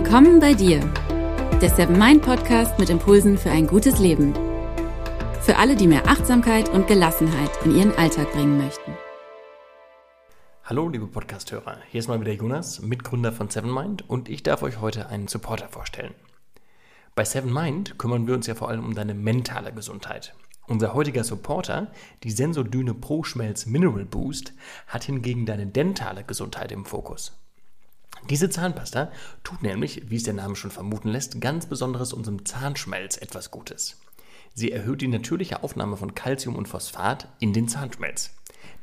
Willkommen bei dir, der Seven Mind Podcast mit Impulsen für ein gutes Leben. Für alle, die mehr Achtsamkeit und Gelassenheit in ihren Alltag bringen möchten. Hallo, liebe Podcasthörer. Hier ist mal wieder Jonas, Mitgründer von Seven Mind, und ich darf euch heute einen Supporter vorstellen. Bei Seven Mind kümmern wir uns ja vor allem um deine mentale Gesundheit. Unser heutiger Supporter, die Sensodyne Pro Schmelz Mineral Boost, hat hingegen deine dentale Gesundheit im Fokus. Diese Zahnpasta tut nämlich, wie es der Name schon vermuten lässt, ganz besonderes unserem Zahnschmelz etwas Gutes. Sie erhöht die natürliche Aufnahme von Calcium und Phosphat in den Zahnschmelz.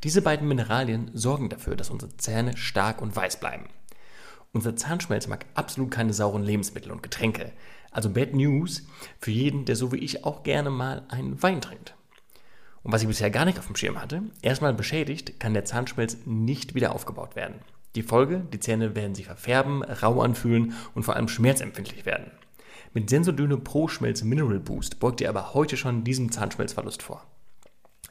Diese beiden Mineralien sorgen dafür, dass unsere Zähne stark und weiß bleiben. Unser Zahnschmelz mag absolut keine sauren Lebensmittel und Getränke. Also Bad News für jeden, der so wie ich auch gerne mal einen Wein trinkt. Und was ich bisher gar nicht auf dem Schirm hatte, erstmal beschädigt, kann der Zahnschmelz nicht wieder aufgebaut werden. Die Folge, die Zähne werden sich verfärben, rau anfühlen und vor allem schmerzempfindlich werden. Mit Sensodyne Pro Schmelz Mineral Boost beugt ihr aber heute schon diesem Zahnschmelzverlust vor.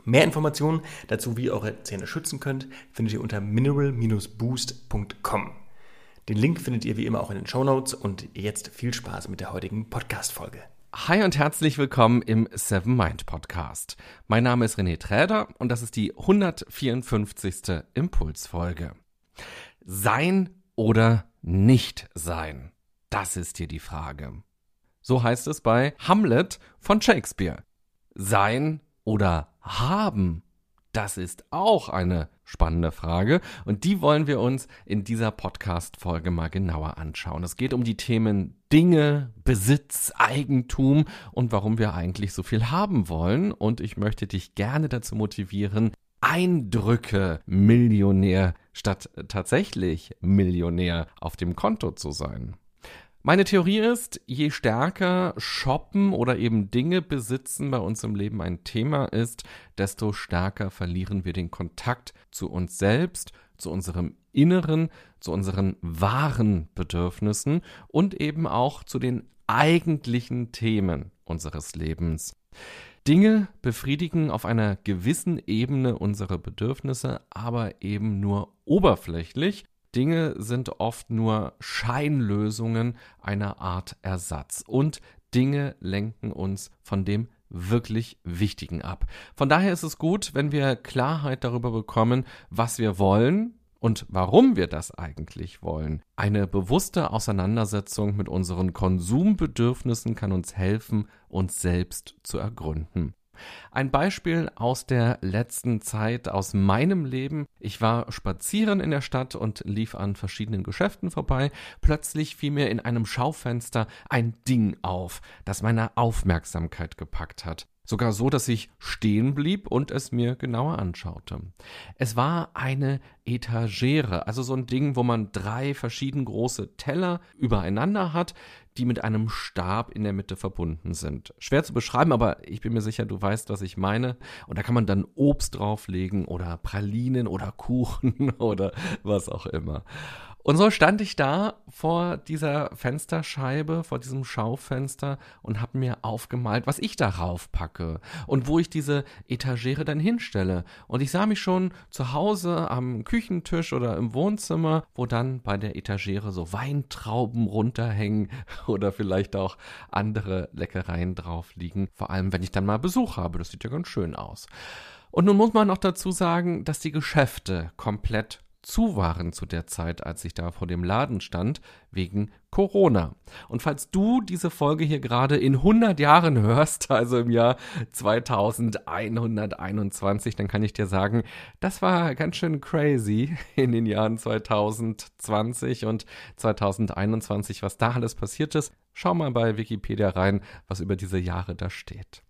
Mehr Informationen dazu, wie ihr eure Zähne schützen könnt, findet ihr unter mineral-boost.com. Den Link findet ihr wie immer auch in den Show Notes und jetzt viel Spaß mit der heutigen Podcast-Folge. Hi und herzlich willkommen im Seven Mind Podcast. Mein Name ist René Träder und das ist die 154. Impulsfolge. Sein oder nicht sein? Das ist hier die Frage. So heißt es bei Hamlet von Shakespeare. Sein oder haben? Das ist auch eine spannende Frage und die wollen wir uns in dieser Podcast-Folge mal genauer anschauen. Es geht um die Themen Dinge, Besitz, Eigentum und warum wir eigentlich so viel haben wollen und ich möchte dich gerne dazu motivieren, Eindrücke Millionär statt tatsächlich Millionär auf dem Konto zu sein. Meine Theorie ist, je stärker Shoppen oder eben Dinge besitzen bei uns im Leben ein Thema ist, desto stärker verlieren wir den Kontakt zu uns selbst, zu unserem Inneren, zu unseren wahren Bedürfnissen und eben auch zu den eigentlichen Themen unseres Lebens. Dinge befriedigen auf einer gewissen Ebene unsere Bedürfnisse, aber eben nur oberflächlich. Dinge sind oft nur Scheinlösungen einer Art Ersatz. Und Dinge lenken uns von dem wirklich Wichtigen ab. Von daher ist es gut, wenn wir Klarheit darüber bekommen, was wir wollen, und warum wir das eigentlich wollen. Eine bewusste Auseinandersetzung mit unseren Konsumbedürfnissen kann uns helfen, uns selbst zu ergründen. Ein Beispiel aus der letzten Zeit, aus meinem Leben. Ich war spazieren in der Stadt und lief an verschiedenen Geschäften vorbei. Plötzlich fiel mir in einem Schaufenster ein Ding auf, das meine Aufmerksamkeit gepackt hat. Sogar so, dass ich stehen blieb und es mir genauer anschaute. Es war eine Etagere, also so ein Ding, wo man drei verschieden große Teller übereinander hat, die mit einem Stab in der Mitte verbunden sind. Schwer zu beschreiben, aber ich bin mir sicher, du weißt, was ich meine. Und da kann man dann Obst drauflegen oder Pralinen oder Kuchen oder was auch immer. Und so stand ich da vor dieser Fensterscheibe, vor diesem Schaufenster und habe mir aufgemalt, was ich darauf packe und wo ich diese Etagere dann hinstelle. Und ich sah mich schon zu Hause am Küchentisch oder im Wohnzimmer, wo dann bei der Etagere so Weintrauben runterhängen oder vielleicht auch andere Leckereien drauf liegen. Vor allem, wenn ich dann mal Besuch habe. Das sieht ja ganz schön aus. Und nun muss man noch dazu sagen, dass die Geschäfte komplett zu waren zu der Zeit, als ich da vor dem Laden stand, wegen Corona. Und falls du diese Folge hier gerade in 100 Jahren hörst, also im Jahr 2121, dann kann ich dir sagen, das war ganz schön crazy in den Jahren 2020 und 2021, was da alles passiert ist. Schau mal bei Wikipedia rein, was über diese Jahre da steht.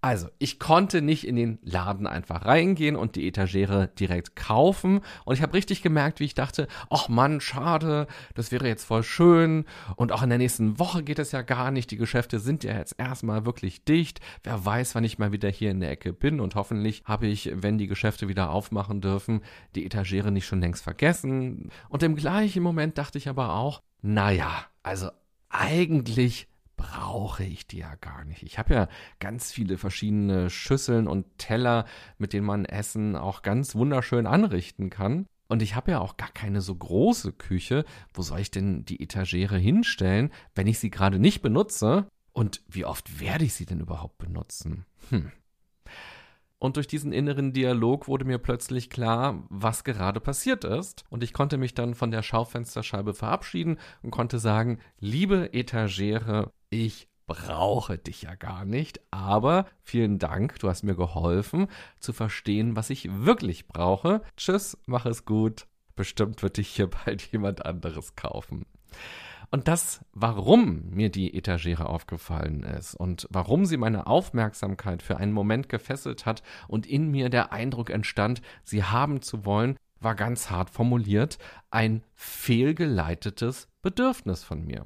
Also, ich konnte nicht in den Laden einfach reingehen und die Etagere direkt kaufen. Und ich habe richtig gemerkt, wie ich dachte, ach Mann, schade, das wäre jetzt voll schön. Und auch in der nächsten Woche geht es ja gar nicht. Die Geschäfte sind ja jetzt erstmal wirklich dicht. Wer weiß, wann ich mal wieder hier in der Ecke bin. Und hoffentlich habe ich, wenn die Geschäfte wieder aufmachen dürfen, die Etagere nicht schon längst vergessen. Und im gleichen Moment dachte ich aber auch, naja, also eigentlich brauche ich die ja gar nicht. Ich habe ja ganz viele verschiedene Schüsseln und Teller, mit denen man Essen auch ganz wunderschön anrichten kann. Und ich habe ja auch gar keine so große Küche. Wo soll ich denn die Etagere hinstellen, wenn ich sie gerade nicht benutze? Und wie oft werde ich sie denn überhaupt benutzen? Hm. Und durch diesen inneren Dialog wurde mir plötzlich klar, was gerade passiert ist. Und ich konnte mich dann von der Schaufensterscheibe verabschieden und konnte sagen, liebe Etagere, ich brauche dich ja gar nicht, aber vielen Dank, du hast mir geholfen zu verstehen, was ich wirklich brauche. Tschüss, mach es gut. Bestimmt wird dich hier bald jemand anderes kaufen. Und das, warum mir die Etagere aufgefallen ist und warum sie meine Aufmerksamkeit für einen Moment gefesselt hat und in mir der Eindruck entstand, sie haben zu wollen, war ganz hart formuliert, ein fehlgeleitetes Bedürfnis von mir.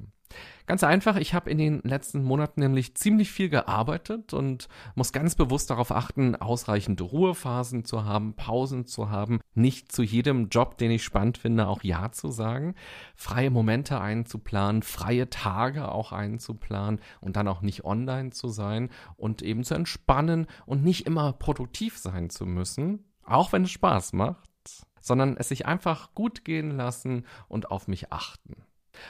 Ganz einfach, ich habe in den letzten Monaten nämlich ziemlich viel gearbeitet und muss ganz bewusst darauf achten, ausreichend Ruhephasen zu haben, Pausen zu haben, nicht zu jedem Job, den ich spannend finde, auch Ja zu sagen, freie Momente einzuplanen, freie Tage auch einzuplanen und dann auch nicht online zu sein und eben zu entspannen und nicht immer produktiv sein zu müssen, auch wenn es Spaß macht, sondern es sich einfach gut gehen lassen und auf mich achten.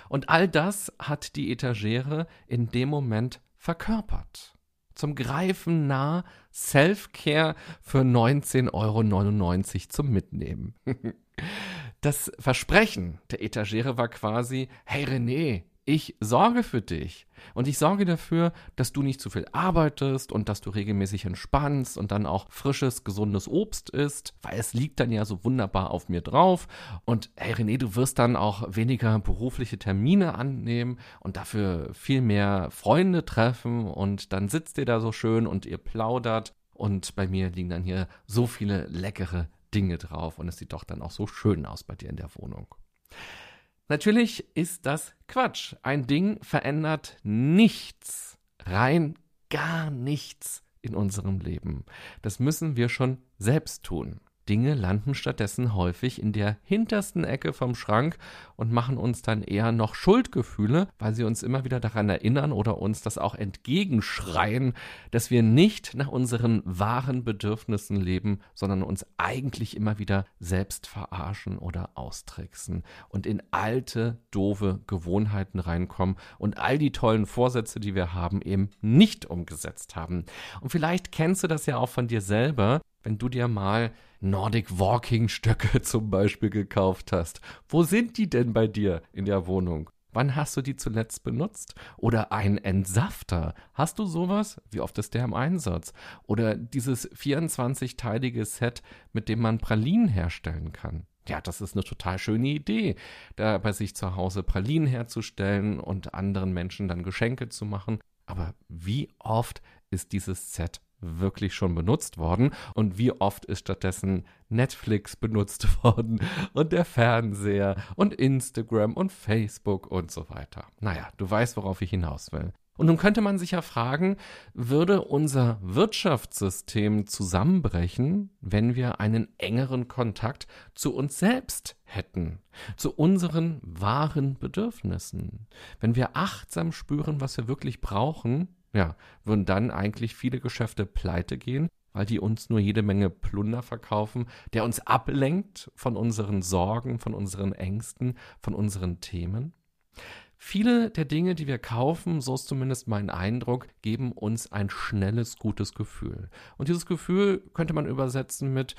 Und all das hat die Etagere in dem Moment verkörpert. Zum Greifen nah Self-Care für 19,99 Euro zum Mitnehmen. Das Versprechen der Etagere war quasi, hey René, ich sorge für dich und ich sorge dafür, dass du nicht zu viel arbeitest und dass du regelmäßig entspannst und dann auch frisches, gesundes Obst isst, weil es liegt dann ja so wunderbar auf mir drauf. Und hey René, du wirst dann auch weniger berufliche Termine annehmen und dafür viel mehr Freunde treffen und dann sitzt ihr da so schön und ihr plaudert und bei mir liegen dann hier so viele leckere Dinge drauf und es sieht doch dann auch so schön aus bei dir in der Wohnung. Natürlich ist das Quatsch. Ein Ding verändert nichts, rein gar nichts in unserem Leben. Das müssen wir schon selbst tun. Dinge landen stattdessen häufig in der hintersten Ecke vom Schrank und machen uns dann eher noch Schuldgefühle, weil sie uns immer wieder daran erinnern oder uns das auch entgegenschreien, dass wir nicht nach unseren wahren Bedürfnissen leben, sondern uns eigentlich immer wieder selbst verarschen oder austricksen und in alte, doofe Gewohnheiten reinkommen und all die tollen Vorsätze, die wir haben, eben nicht umgesetzt haben. Und vielleicht kennst du das ja auch von dir selber, wenn du dir mal Nordic Walking Stöcke zum Beispiel gekauft hast. Wo sind die denn bei dir in der Wohnung? Wann hast du die zuletzt benutzt? Oder ein Entsafter. Hast du sowas? Wie oft ist der im Einsatz? Oder dieses 24-teilige Set, mit dem man Pralinen herstellen kann. Ja, das ist eine total schöne Idee, da bei sich zu Hause Pralinen herzustellen und anderen Menschen dann Geschenke zu machen. Aber wie oft ist dieses Set wirklich schon benutzt worden? Und wie oft ist stattdessen Netflix benutzt worden? Und der Fernseher? Und Instagram? Und Facebook? Und so weiter. Naja, du weißt, worauf ich hinaus will. Und nun könnte man sich ja fragen, würde unser Wirtschaftssystem zusammenbrechen, wenn wir einen engeren Kontakt zu uns selbst hätten, zu unseren wahren Bedürfnissen, wenn wir achtsam spüren, was wir wirklich brauchen ja, würden dann eigentlich viele Geschäfte pleite gehen, weil die uns nur jede Menge Plunder verkaufen, der uns ablenkt von unseren Sorgen, von unseren Ängsten, von unseren Themen. Viele der Dinge, die wir kaufen, so ist zumindest mein Eindruck, geben uns ein schnelles, gutes Gefühl. Und dieses Gefühl könnte man übersetzen mit,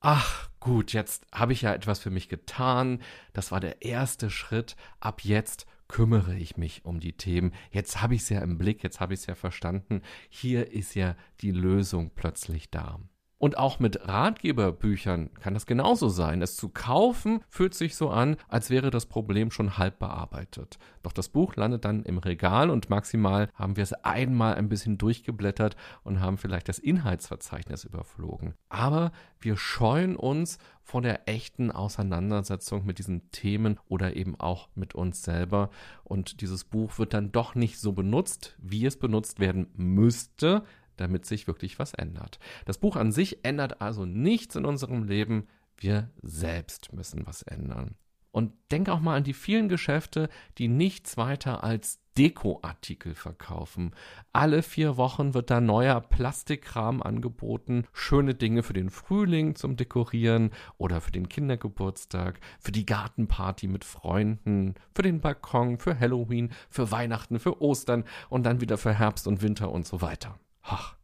ach gut, jetzt habe ich ja etwas für mich getan, das war der erste Schritt, ab jetzt kümmere ich mich um die Themen. Jetzt habe ich es ja im Blick, jetzt habe ich es ja verstanden. Hier ist ja die Lösung plötzlich da. Und auch mit Ratgeberbüchern kann das genauso sein. Es zu kaufen fühlt sich so an, als wäre das Problem schon halb bearbeitet. Doch das Buch landet dann im Regal und maximal haben wir es einmal ein bisschen durchgeblättert und haben vielleicht das Inhaltsverzeichnis überflogen. Aber wir scheuen uns vor der echten Auseinandersetzung mit diesen Themen oder eben auch mit uns selber. Und dieses Buch wird dann doch nicht so benutzt, wie es benutzt werden müsste, damit sich wirklich was ändert. Das Buch an sich ändert also nichts in unserem Leben, wir selbst müssen was ändern. Und denk auch mal an die vielen Geschäfte, die nichts weiter als Dekoartikel verkaufen. Alle vier Wochen wird da neuer Plastikkram angeboten, schöne Dinge für den Frühling zum Dekorieren oder für den Kindergeburtstag, für die Gartenparty mit Freunden, für den Balkon, für Halloween, für Weihnachten, für Ostern und dann wieder für Herbst und Winter und so weiter. Ach,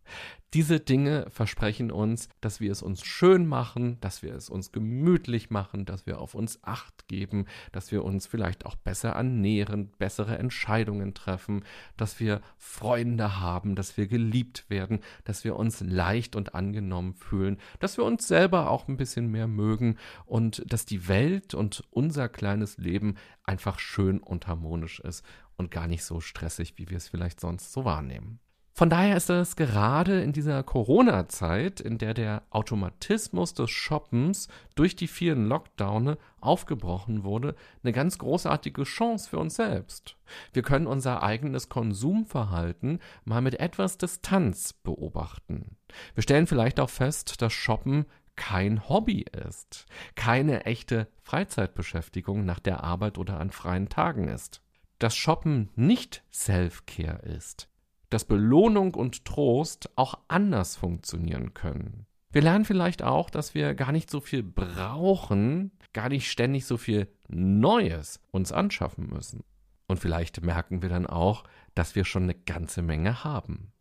diese Dinge versprechen uns, dass wir es uns schön machen, dass wir es uns gemütlich machen, dass wir auf uns acht geben, dass wir uns vielleicht auch besser ernähren, bessere Entscheidungen treffen, dass wir Freunde haben, dass wir geliebt werden, dass wir uns leicht und angenommen fühlen, dass wir uns selber auch ein bisschen mehr mögen und dass die Welt und unser kleines Leben einfach schön und harmonisch ist und gar nicht so stressig, wie wir es vielleicht sonst so wahrnehmen. Von daher ist es gerade in dieser Corona-Zeit, in der der Automatismus des Shoppens durch die vielen Lockdowne aufgebrochen wurde, eine ganz großartige Chance für uns selbst. Wir können unser eigenes Konsumverhalten mal mit etwas Distanz beobachten. Wir stellen vielleicht auch fest, dass Shoppen kein Hobby ist, keine echte Freizeitbeschäftigung nach der Arbeit oder an freien Tagen ist. Dass Shoppen nicht Self-Care ist, dass Belohnung und Trost auch anders funktionieren können. Wir lernen vielleicht auch, dass wir gar nicht so viel brauchen, gar nicht ständig so viel Neues uns anschaffen müssen. Und vielleicht merken wir dann auch, dass wir schon eine ganze Menge haben.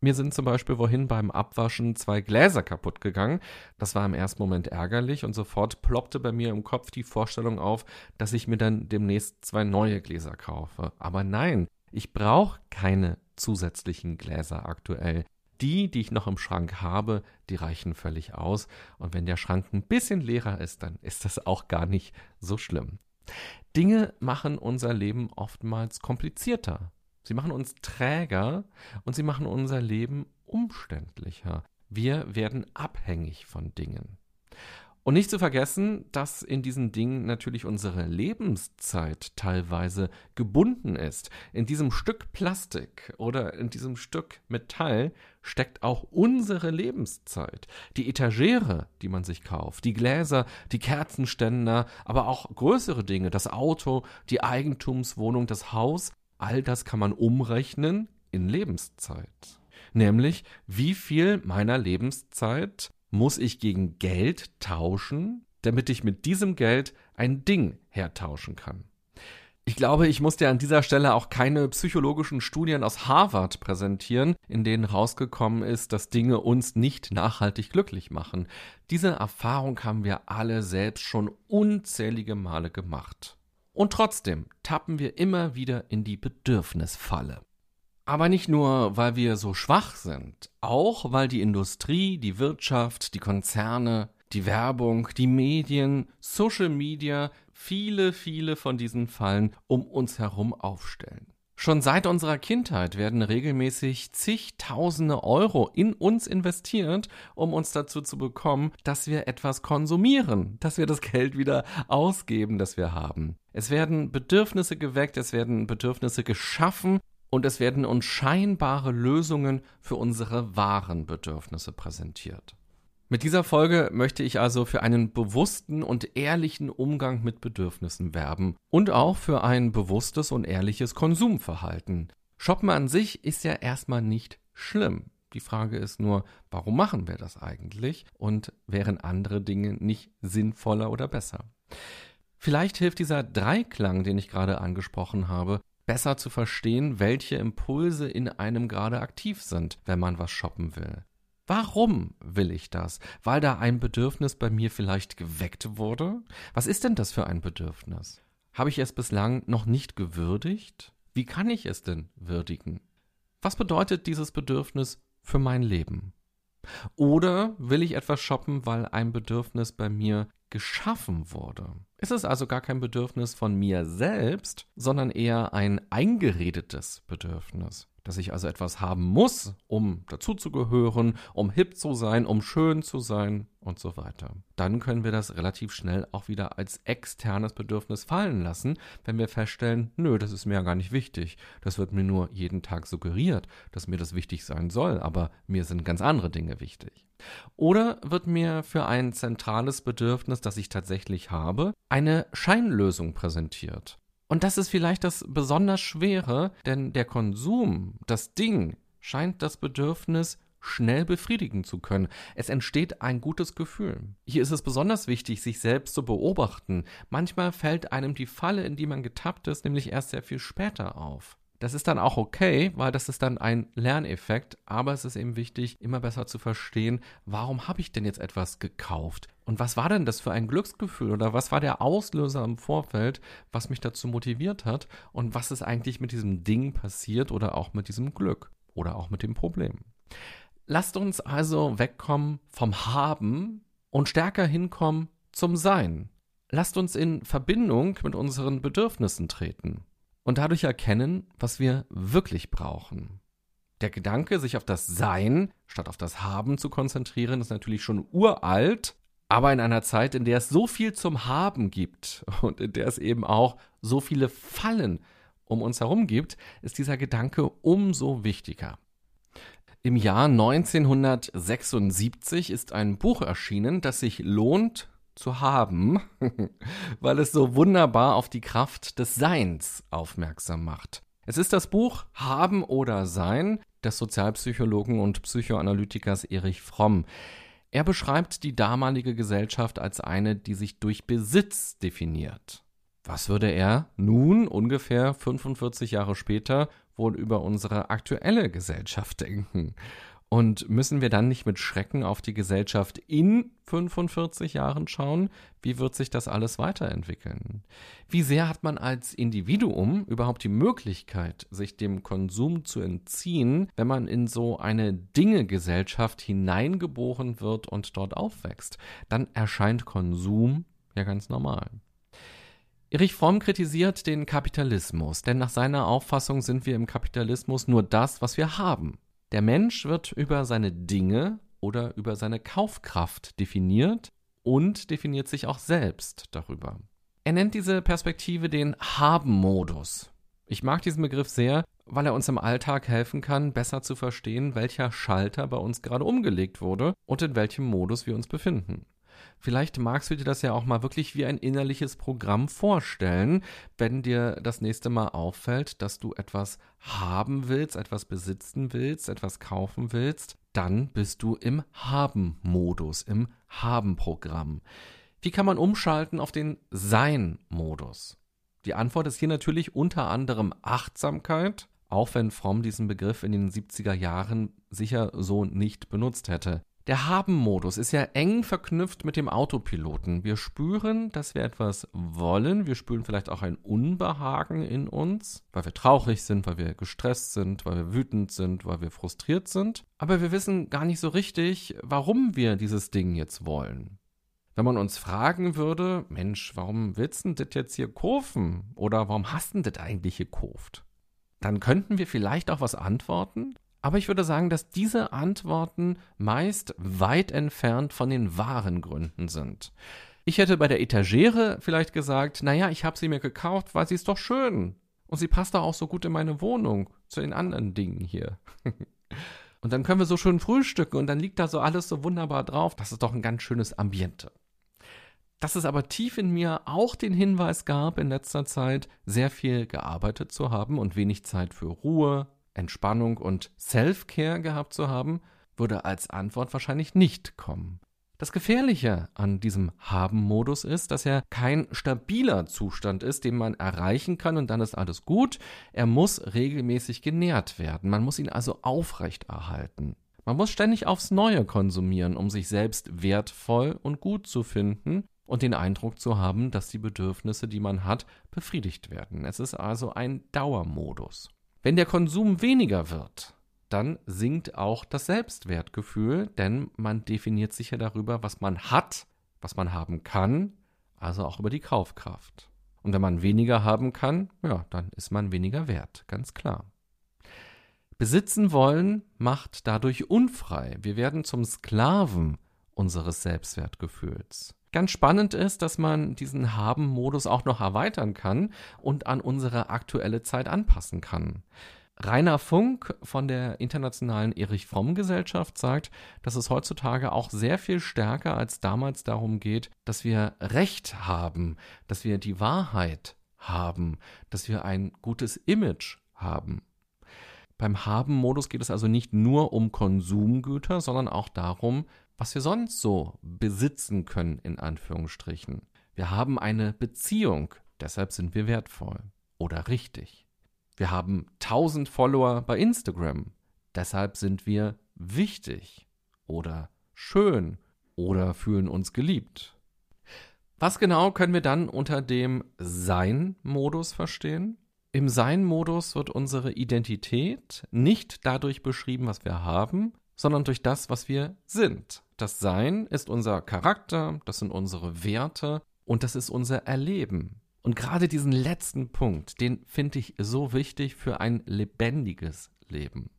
Mir sind zum Beispiel wohin beim Abwaschen zwei Gläser kaputt gegangen. Das war im ersten Moment ärgerlich und sofort ploppte bei mir im Kopf die Vorstellung auf, dass ich mir dann demnächst zwei neue Gläser kaufe. Aber nein, ich brauche keine zusätzlichen Gläser aktuell. Die, die ich noch im Schrank habe, die reichen völlig aus. Und wenn der Schrank ein bisschen leerer ist, dann ist das auch gar nicht so schlimm. Dinge machen unser Leben oftmals komplizierter. Sie machen uns träger und sie machen unser Leben umständlicher. Wir werden abhängig von Dingen. Und nicht zu vergessen, dass in diesen Dingen natürlich unsere Lebenszeit teilweise gebunden ist. In diesem Stück Plastik oder in diesem Stück Metall steckt auch unsere Lebenszeit. Die Etagere, die man sich kauft, die Gläser, die Kerzenständer, aber auch größere Dinge, das Auto, die Eigentumswohnung, das Haus, all das kann man umrechnen in Lebenszeit. Nämlich, wie viel meiner Lebenszeit muss ich gegen Geld tauschen, damit ich mit diesem Geld ein Ding hertauschen kann. Ich glaube, ich muss dir an dieser Stelle auch keine psychologischen Studien aus Harvard präsentieren, in denen rausgekommen ist, dass Dinge uns nicht nachhaltig glücklich machen. Diese Erfahrung haben wir alle selbst schon unzählige Male gemacht. Und trotzdem tappen wir immer wieder in die Bedürfnisfalle. Aber nicht nur, weil wir so schwach sind, auch weil die Industrie, die Wirtschaft, die Konzerne, die Werbung, die Medien, Social Media, viele, viele von diesen Fallen um uns herum aufstellen. Schon seit unserer Kindheit werden regelmäßig zigtausende Euro in uns investiert, um uns dazu zu bekommen, dass wir etwas konsumieren, dass wir das Geld wieder ausgeben, das wir haben. Es werden Bedürfnisse geweckt, es werden Bedürfnisse geschaffen und es werden uns scheinbare Lösungen für unsere wahren Bedürfnisse präsentiert. Mit dieser Folge möchte ich also für einen bewussten und ehrlichen Umgang mit Bedürfnissen werben und auch für ein bewusstes und ehrliches Konsumverhalten. Shoppen an sich ist ja erstmal nicht schlimm. Die Frage ist nur, warum machen wir das eigentlich und wären andere Dinge nicht sinnvoller oder besser? Vielleicht hilft dieser Dreiklang, den ich gerade angesprochen habe, besser zu verstehen, welche Impulse in einem gerade aktiv sind, wenn man was shoppen will. Warum will ich das? Weil da ein Bedürfnis bei mir vielleicht geweckt wurde? Was ist denn das für ein Bedürfnis? Habe ich es bislang noch nicht gewürdigt? Wie kann ich es denn würdigen? Was bedeutet dieses Bedürfnis für mein Leben? Oder will ich etwas shoppen, weil ein Bedürfnis bei mir geschaffen wurde? Es ist also gar kein Bedürfnis von mir selbst, sondern eher ein eingeredetes Bedürfnis dass ich also etwas haben muss, um dazuzugehören, um hip zu sein, um schön zu sein und so weiter. Dann können wir das relativ schnell auch wieder als externes Bedürfnis fallen lassen, wenn wir feststellen, nö, das ist mir ja gar nicht wichtig. Das wird mir nur jeden Tag suggeriert, dass mir das wichtig sein soll, aber mir sind ganz andere Dinge wichtig. Oder wird mir für ein zentrales Bedürfnis, das ich tatsächlich habe, eine Scheinlösung präsentiert. Und das ist vielleicht das besonders Schwere, denn der Konsum, das Ding, scheint das Bedürfnis schnell befriedigen zu können. Es entsteht ein gutes Gefühl. Hier ist es besonders wichtig, sich selbst zu beobachten. Manchmal fällt einem die Falle, in die man getappt ist, nämlich erst sehr viel später auf. Das ist dann auch okay, weil das ist dann ein Lerneffekt, aber es ist eben wichtig, immer besser zu verstehen, warum habe ich denn jetzt etwas gekauft? Und was war denn das für ein Glücksgefühl oder was war der Auslöser im Vorfeld, was mich dazu motiviert hat und was ist eigentlich mit diesem Ding passiert oder auch mit diesem Glück oder auch mit dem Problem? Lasst uns also wegkommen vom Haben und stärker hinkommen zum Sein. Lasst uns in Verbindung mit unseren Bedürfnissen treten und dadurch erkennen, was wir wirklich brauchen. Der Gedanke, sich auf das Sein statt auf das Haben zu konzentrieren, ist natürlich schon uralt, aber in einer Zeit, in der es so viel zum Haben gibt und in der es eben auch so viele Fallen um uns herum gibt, ist dieser Gedanke umso wichtiger. Im Jahr 1976 ist ein Buch erschienen, das sich lohnt zu haben, weil es so wunderbar auf die Kraft des Seins aufmerksam macht. Es ist das Buch Haben oder Sein des Sozialpsychologen und Psychoanalytikers Erich Fromm. Er beschreibt die damalige Gesellschaft als eine, die sich durch Besitz definiert. Was würde er nun, ungefähr 45 Jahre später, wohl über unsere aktuelle Gesellschaft denken? Und müssen wir dann nicht mit Schrecken auf die Gesellschaft in 45 Jahren schauen? Wie wird sich das alles weiterentwickeln? Wie sehr hat man als Individuum überhaupt die Möglichkeit, sich dem Konsum zu entziehen, wenn man in so eine Dinge-Gesellschaft hineingeboren wird und dort aufwächst? Dann erscheint Konsum ja ganz normal. Erich Fromm kritisiert den Kapitalismus, denn nach seiner Auffassung sind wir im Kapitalismus nur das, was wir haben. Der Mensch wird über seine Dinge oder über seine Kaufkraft definiert und definiert sich auch selbst darüber. Er nennt diese Perspektive den Haben-Modus. Ich mag diesen Begriff sehr, weil er uns im Alltag helfen kann, besser zu verstehen, welcher Schalter bei uns gerade umgelegt wurde und in welchem Modus wir uns befinden. Vielleicht magst du dir das ja auch mal wirklich wie ein innerliches Programm vorstellen, wenn dir das nächste Mal auffällt, dass du etwas haben willst, etwas besitzen willst, etwas kaufen willst, dann bist du im Haben-Modus, im Haben-Programm. Wie kann man umschalten auf den Sein-Modus? Die Antwort ist hier natürlich unter anderem Achtsamkeit, auch wenn Fromm diesen Begriff in den 70er Jahren sicher so nicht benutzt hätte. Der Haben-Modus ist ja eng verknüpft mit dem Autopiloten. Wir spüren, dass wir etwas wollen. Wir spüren vielleicht auch ein Unbehagen in uns, weil wir traurig sind, weil wir gestresst sind, weil wir wütend sind, weil wir frustriert sind. Aber wir wissen gar nicht so richtig, warum wir dieses Ding jetzt wollen. Wenn man uns fragen würde, Mensch, warum willst du das jetzt hier kaufen? Oder warum hast du das eigentlich gekauft? Dann könnten wir vielleicht auch was antworten, aber ich würde sagen, dass diese Antworten meist weit entfernt von den wahren Gründen sind. Ich hätte bei der Etagere vielleicht gesagt, naja, ich habe sie mir gekauft, weil sie ist doch schön. Und sie passt doch auch so gut in meine Wohnung, zu den anderen Dingen hier. und dann können wir so schön frühstücken und dann liegt da so alles so wunderbar drauf. Das ist doch ein ganz schönes Ambiente. Dass es aber tief in mir auch den Hinweis gab, in letzter Zeit sehr viel gearbeitet zu haben und wenig Zeit für Ruhe, Entspannung und Self-Care gehabt zu haben, würde als Antwort wahrscheinlich nicht kommen. Das Gefährliche an diesem Haben-Modus ist, dass er kein stabiler Zustand ist, den man erreichen kann und dann ist alles gut. Er muss regelmäßig genährt werden. Man muss ihn also aufrechterhalten. Man muss ständig aufs Neue konsumieren, um sich selbst wertvoll und gut zu finden und den Eindruck zu haben, dass die Bedürfnisse, die man hat, befriedigt werden. Es ist also ein Dauermodus. Wenn der Konsum weniger wird, dann sinkt auch das Selbstwertgefühl, denn man definiert sich ja darüber, was man hat, was man haben kann, also auch über die Kaufkraft. Und wenn man weniger haben kann, ja, dann ist man weniger wert, ganz klar. Besitzen wollen macht dadurch unfrei. Wir werden zum Sklaven unseres Selbstwertgefühls. Ganz spannend ist, dass man diesen Haben-Modus auch noch erweitern kann und an unsere aktuelle Zeit anpassen kann. Rainer Funk von der Internationalen Erich Fromm Gesellschaft sagt, dass es heutzutage auch sehr viel stärker als damals darum geht, dass wir Recht haben, dass wir die Wahrheit haben, dass wir ein gutes Image haben. Beim Haben-Modus geht es also nicht nur um Konsumgüter, sondern auch darum, was wir sonst so besitzen können, in Anführungsstrichen. Wir haben eine Beziehung, deshalb sind wir wertvoll oder richtig. Wir haben 1000 Follower bei Instagram, deshalb sind wir wichtig oder schön oder fühlen uns geliebt. Was genau können wir dann unter dem Sein-Modus verstehen? Im Sein-Modus wird unsere Identität nicht dadurch beschrieben, was wir haben, sondern durch das, was wir sind. Das Sein ist unser Charakter, das sind unsere Werte und das ist unser Erleben. Und gerade diesen letzten Punkt, den finde ich so wichtig für ein lebendiges Leben.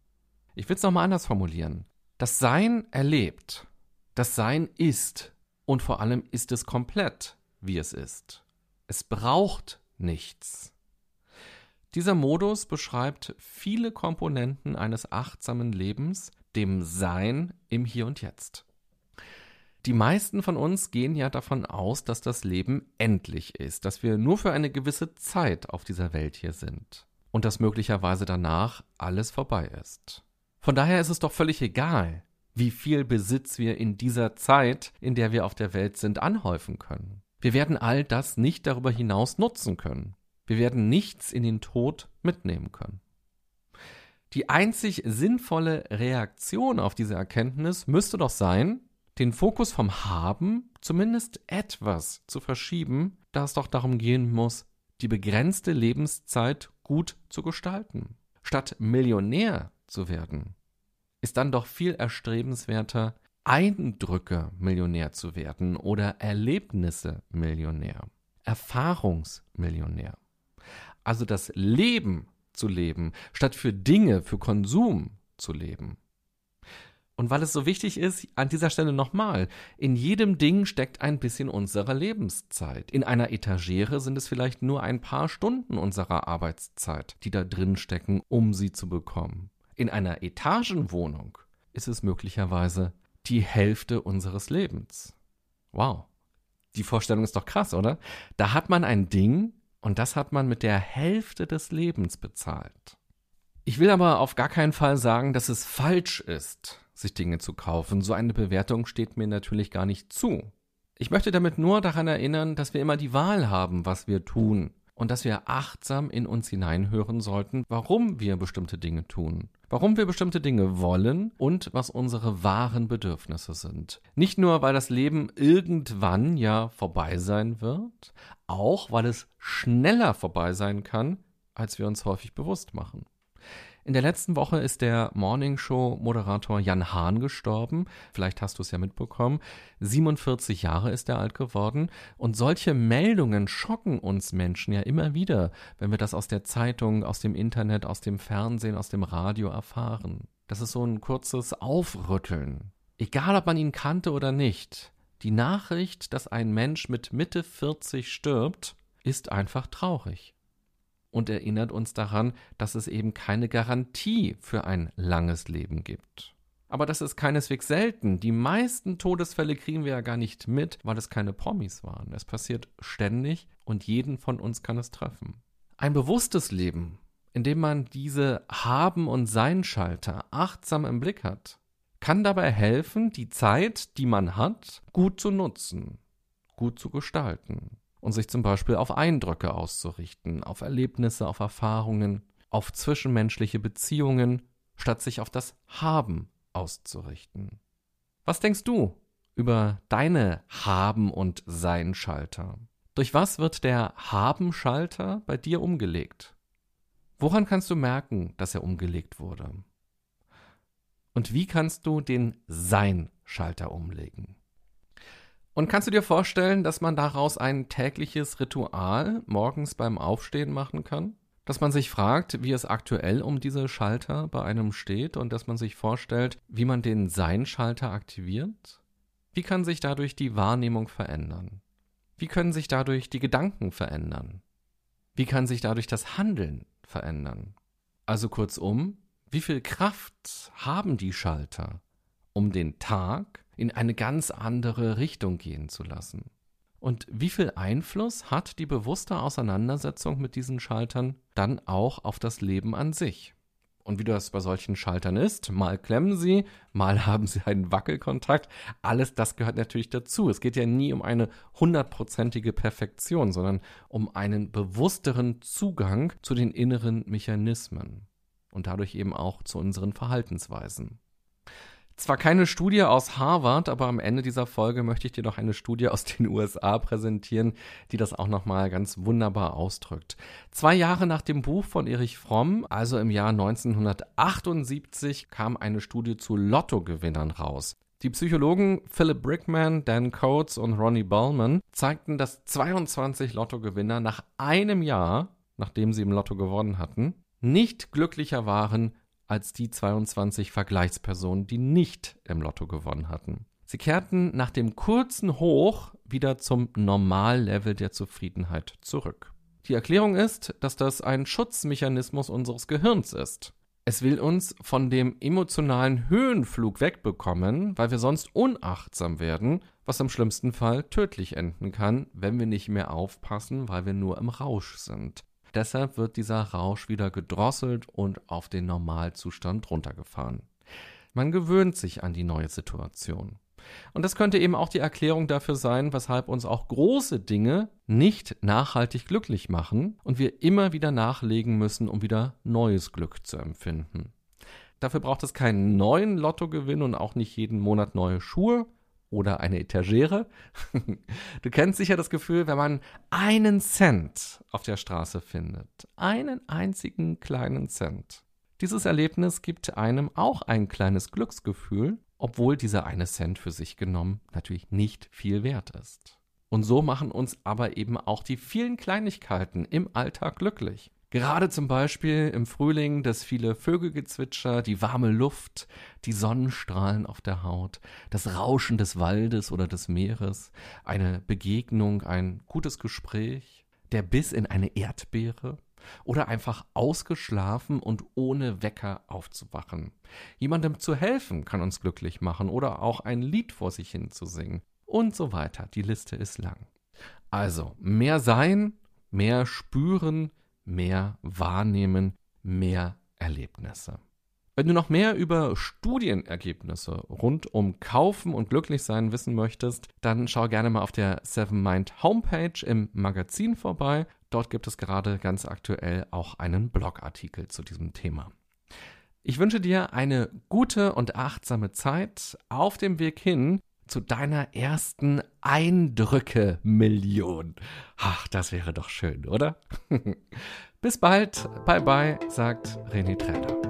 Ich will es nochmal anders formulieren. Das Sein erlebt, das Sein ist und vor allem ist es komplett, wie es ist. Es braucht nichts. Dieser Modus beschreibt viele Komponenten eines achtsamen Lebens, dem Sein im Hier und Jetzt. Die meisten von uns gehen ja davon aus, dass das Leben endlich ist, dass wir nur für eine gewisse Zeit auf dieser Welt hier sind und dass möglicherweise danach alles vorbei ist. Von daher ist es doch völlig egal, wie viel Besitz wir in dieser Zeit, in der wir auf der Welt sind, anhäufen können. Wir werden all das nicht darüber hinaus nutzen können. Wir werden nichts in den Tod mitnehmen können. Die einzig sinnvolle Reaktion auf diese Erkenntnis müsste doch sein, den Fokus vom Haben zumindest etwas zu verschieben, da es doch darum gehen muss, die begrenzte Lebenszeit gut zu gestalten. Statt Millionär zu werden, ist dann doch viel erstrebenswerter, Eindrücke Millionär zu werden oder Erlebnisse Millionär, Erfahrungsmillionär. Also das Leben zu leben, statt für Dinge, für Konsum zu leben. Und weil es so wichtig ist, an dieser Stelle nochmal, in jedem Ding steckt ein bisschen unserer Lebenszeit. In einer Etagere sind es vielleicht nur ein paar Stunden unserer Arbeitszeit, die da drin stecken, um sie zu bekommen. In einer Etagenwohnung ist es möglicherweise die Hälfte unseres Lebens. Wow. Die Vorstellung ist doch krass, oder? Da hat man ein Ding, und das hat man mit der Hälfte des Lebens bezahlt. Ich will aber auf gar keinen Fall sagen, dass es falsch ist, sich Dinge zu kaufen. So eine Bewertung steht mir natürlich gar nicht zu. Ich möchte damit nur daran erinnern, dass wir immer die Wahl haben, was wir tun und dass wir achtsam in uns hineinhören sollten, warum wir bestimmte Dinge tun, warum wir bestimmte Dinge wollen und was unsere wahren Bedürfnisse sind. Nicht nur, weil das Leben irgendwann ja vorbei sein wird, auch weil es schneller vorbei sein kann, als wir uns häufig bewusst machen. In der letzten Woche ist der Morning Show Moderator Jan Hahn gestorben. Vielleicht hast du es ja mitbekommen. 47 Jahre ist er alt geworden. Und solche Meldungen schocken uns Menschen ja immer wieder, wenn wir das aus der Zeitung, aus dem Internet, aus dem Fernsehen, aus dem Radio erfahren. Das ist so ein kurzes Aufrütteln. Egal, ob man ihn kannte oder nicht. Die Nachricht, dass ein Mensch mit Mitte 40 stirbt, ist einfach traurig und erinnert uns daran, dass es eben keine Garantie für ein langes Leben gibt. Aber das ist keineswegs selten. Die meisten Todesfälle kriegen wir ja gar nicht mit, weil es keine Promis waren. Es passiert ständig und jeden von uns kann es treffen. Ein bewusstes Leben, in dem man diese Haben- und Sein-Schalter achtsam im Blick hat, kann dabei helfen, die Zeit, die man hat, gut zu nutzen, gut zu gestalten und sich zum Beispiel auf Eindrücke auszurichten, auf Erlebnisse, auf Erfahrungen, auf zwischenmenschliche Beziehungen, statt sich auf das Haben auszurichten. Was denkst du über deine Haben- und Sein-Schalter? Durch was wird der Haben-Schalter bei dir umgelegt? Woran kannst du merken, dass er umgelegt wurde? Und wie kannst du den Sein-Schalter umlegen? Und kannst du dir vorstellen, dass man daraus ein tägliches Ritual morgens beim Aufstehen machen kann? Dass man sich fragt, wie es aktuell um diese Schalter bei einem steht und dass man sich vorstellt, wie man den Sein-Schalter aktiviert? Wie kann sich dadurch die Wahrnehmung verändern? Wie können sich dadurch die Gedanken verändern? Wie kann sich dadurch das Handeln verändern? Also kurzum, wie viel Kraft haben die Schalter, um den Tag in eine ganz andere Richtung gehen zu lassen? Und wie viel Einfluss hat die bewusste Auseinandersetzung mit diesen Schaltern dann auch auf das Leben an sich? Und wie das bei solchen Schaltern ist, mal klemmen sie, mal haben sie einen Wackelkontakt. Alles das gehört natürlich dazu. Es geht ja nie um eine hundertprozentige Perfektion, sondern um einen bewussteren Zugang zu den inneren Mechanismen und dadurch eben auch zu unseren Verhaltensweisen. Zwar keine Studie aus Harvard, aber am Ende dieser Folge möchte ich dir noch eine Studie aus den USA präsentieren, die das auch nochmal ganz wunderbar ausdrückt. Zwei Jahre nach dem Buch von Erich Fromm, also im Jahr 1978, kam eine Studie zu Lottogewinnern raus. Die Psychologen Philip Brickman, Dan Coates und Ronnie Ballman zeigten, dass 22 Lottogewinner nach einem Jahr, nachdem sie im Lotto gewonnen hatten, nicht glücklicher waren als die 22 Vergleichspersonen, die nicht im Lotto gewonnen hatten. Sie kehrten nach dem kurzen Hoch wieder zum Normallevel der Zufriedenheit zurück. Die Erklärung ist, dass das ein Schutzmechanismus unseres Gehirns ist. Es will uns von dem emotionalen Höhenflug wegbekommen, weil wir sonst unachtsam werden, was im schlimmsten Fall tödlich enden kann, wenn wir nicht mehr aufpassen, weil wir nur im Rausch sind. Deshalb wird dieser Rausch wieder gedrosselt und auf den Normalzustand runtergefahren. Man gewöhnt sich an die neue Situation. Und das könnte eben auch die Erklärung dafür sein, weshalb uns auch große Dinge nicht nachhaltig glücklich machen und wir immer wieder nachlegen müssen, um wieder neues Glück zu empfinden. Dafür braucht es keinen neuen Lottogewinn und auch nicht jeden Monat neue Schuhe, oder eine Etagere. du kennst sicher das Gefühl, wenn man einen Cent auf der Straße findet. Einen einzigen kleinen Cent. Dieses Erlebnis gibt einem auch ein kleines Glücksgefühl, obwohl dieser eine Cent für sich genommen natürlich nicht viel wert ist. Und so machen uns aber eben auch die vielen Kleinigkeiten im Alltag glücklich. Gerade zum Beispiel im Frühling das viele Vögelgezwitscher, die warme Luft, die Sonnenstrahlen auf der Haut, das Rauschen des Waldes oder des Meeres, eine Begegnung, ein gutes Gespräch, der Biss in eine Erdbeere oder einfach ausgeschlafen und ohne Wecker aufzuwachen. Jemandem zu helfen kann uns glücklich machen oder auch ein Lied vor sich hin zu singen und so weiter. Die Liste ist lang. Also mehr sein, mehr spüren, mehr wahrnehmen, mehr Erlebnisse. Wenn du noch mehr über Studienergebnisse rund um Kaufen und Glücklichsein wissen möchtest, dann schau gerne mal auf der Seven Mind Homepage im Magazin vorbei. Dort gibt es gerade ganz aktuell auch einen Blogartikel zu diesem Thema. Ich wünsche dir eine gute und achtsame Zeit auf dem Weg hin zu deiner ersten Eindrücke-Million. Ach, das wäre doch schön, oder? Bis bald. Bye bye, sagt René Träder.